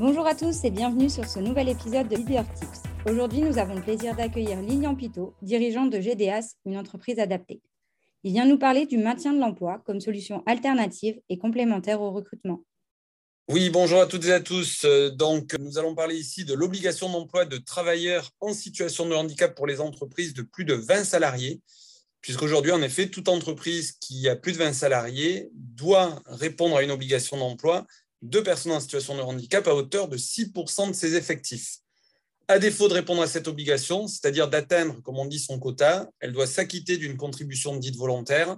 Bonjour à tous et bienvenue sur ce nouvel épisode de Leader Tips. Aujourd'hui, nous avons le plaisir d'accueillir Lilian Pitot, dirigeant de GDAS, une entreprise adaptée. Il vient nous parler du maintien de l'emploi comme solution alternative et complémentaire au recrutement. Oui, bonjour à toutes et à tous. Euh, donc, nous allons parler ici de l'obligation d'emploi de travailleurs en situation de handicap pour les entreprises de plus de 20 salariés, puisqu'aujourd'hui, en effet, toute entreprise qui a plus de 20 salariés doit répondre à une obligation d'emploi de personnes en situation de handicap à hauteur de 6% de ses effectifs. À défaut de répondre à cette obligation, c'est-à-dire d'atteindre, comme on dit, son quota, elle doit s'acquitter d'une contribution dite volontaire,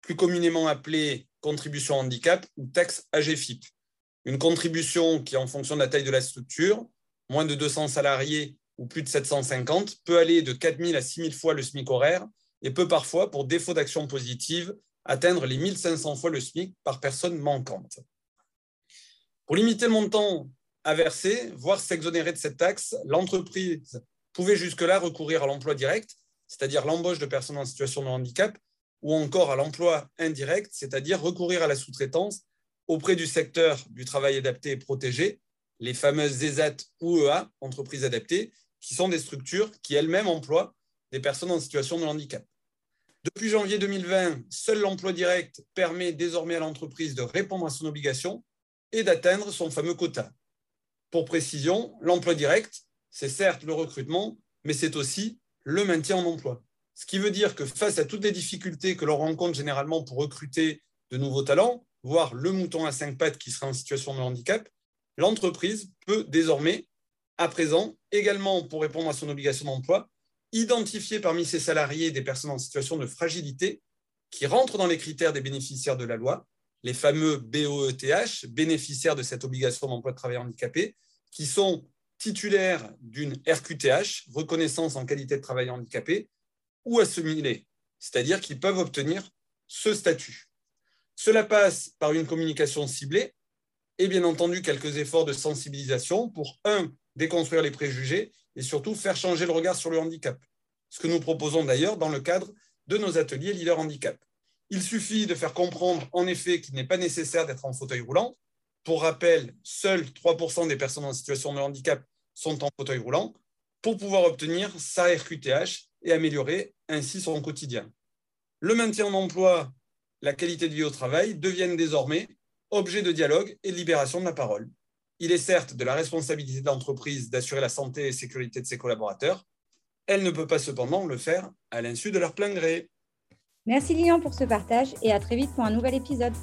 plus communément appelée contribution handicap ou taxe AGFIP. Une contribution qui, en fonction de la taille de la structure, moins de 200 salariés ou plus de 750, peut aller de 4 000 à 6 000 fois le SMIC horaire et peut parfois, pour défaut d'action positive, atteindre les 1500 fois le SMIC par personne manquante. Pour limiter le montant à verser, voire s'exonérer de cette taxe, l'entreprise pouvait jusque-là recourir à l'emploi direct, c'est-à-dire l'embauche de personnes en situation de handicap, ou encore à l'emploi indirect, c'est-à-dire recourir à la sous-traitance auprès du secteur du travail adapté et protégé, les fameuses ESAT ou EA, entreprises adaptées, qui sont des structures qui elles-mêmes emploient des personnes en situation de handicap. Depuis janvier 2020, seul l'emploi direct permet désormais à l'entreprise de répondre à son obligation et d'atteindre son fameux quota. Pour précision, l'emploi direct, c'est certes le recrutement, mais c'est aussi le maintien en emploi. Ce qui veut dire que face à toutes les difficultés que l'on rencontre généralement pour recruter de nouveaux talents, voire le mouton à cinq pattes qui sera en situation de handicap, l'entreprise peut désormais, à présent, également pour répondre à son obligation d'emploi, identifier parmi ses salariés des personnes en situation de fragilité qui rentrent dans les critères des bénéficiaires de la loi les fameux BOETH, bénéficiaires de cette obligation d'emploi de travail handicapé, qui sont titulaires d'une RQTH, reconnaissance en qualité de travail handicapé, ou assimilés, c'est-à-dire qu'ils peuvent obtenir ce statut. Cela passe par une communication ciblée et bien entendu quelques efforts de sensibilisation pour, un, déconstruire les préjugés et surtout faire changer le regard sur le handicap. Ce que nous proposons d'ailleurs dans le cadre de nos ateliers Leader Handicap. Il suffit de faire comprendre en effet qu'il n'est pas nécessaire d'être en fauteuil roulant. Pour rappel, seuls 3% des personnes en situation de handicap sont en fauteuil roulant pour pouvoir obtenir sa RQTH et améliorer ainsi son quotidien. Le maintien en emploi, la qualité de vie au travail deviennent désormais objet de dialogue et de libération de la parole. Il est certes de la responsabilité de l'entreprise d'assurer la santé et sécurité de ses collaborateurs. Elle ne peut pas cependant le faire à l'insu de leur plein gré. Merci Lilian pour ce partage et à très vite pour un nouvel épisode.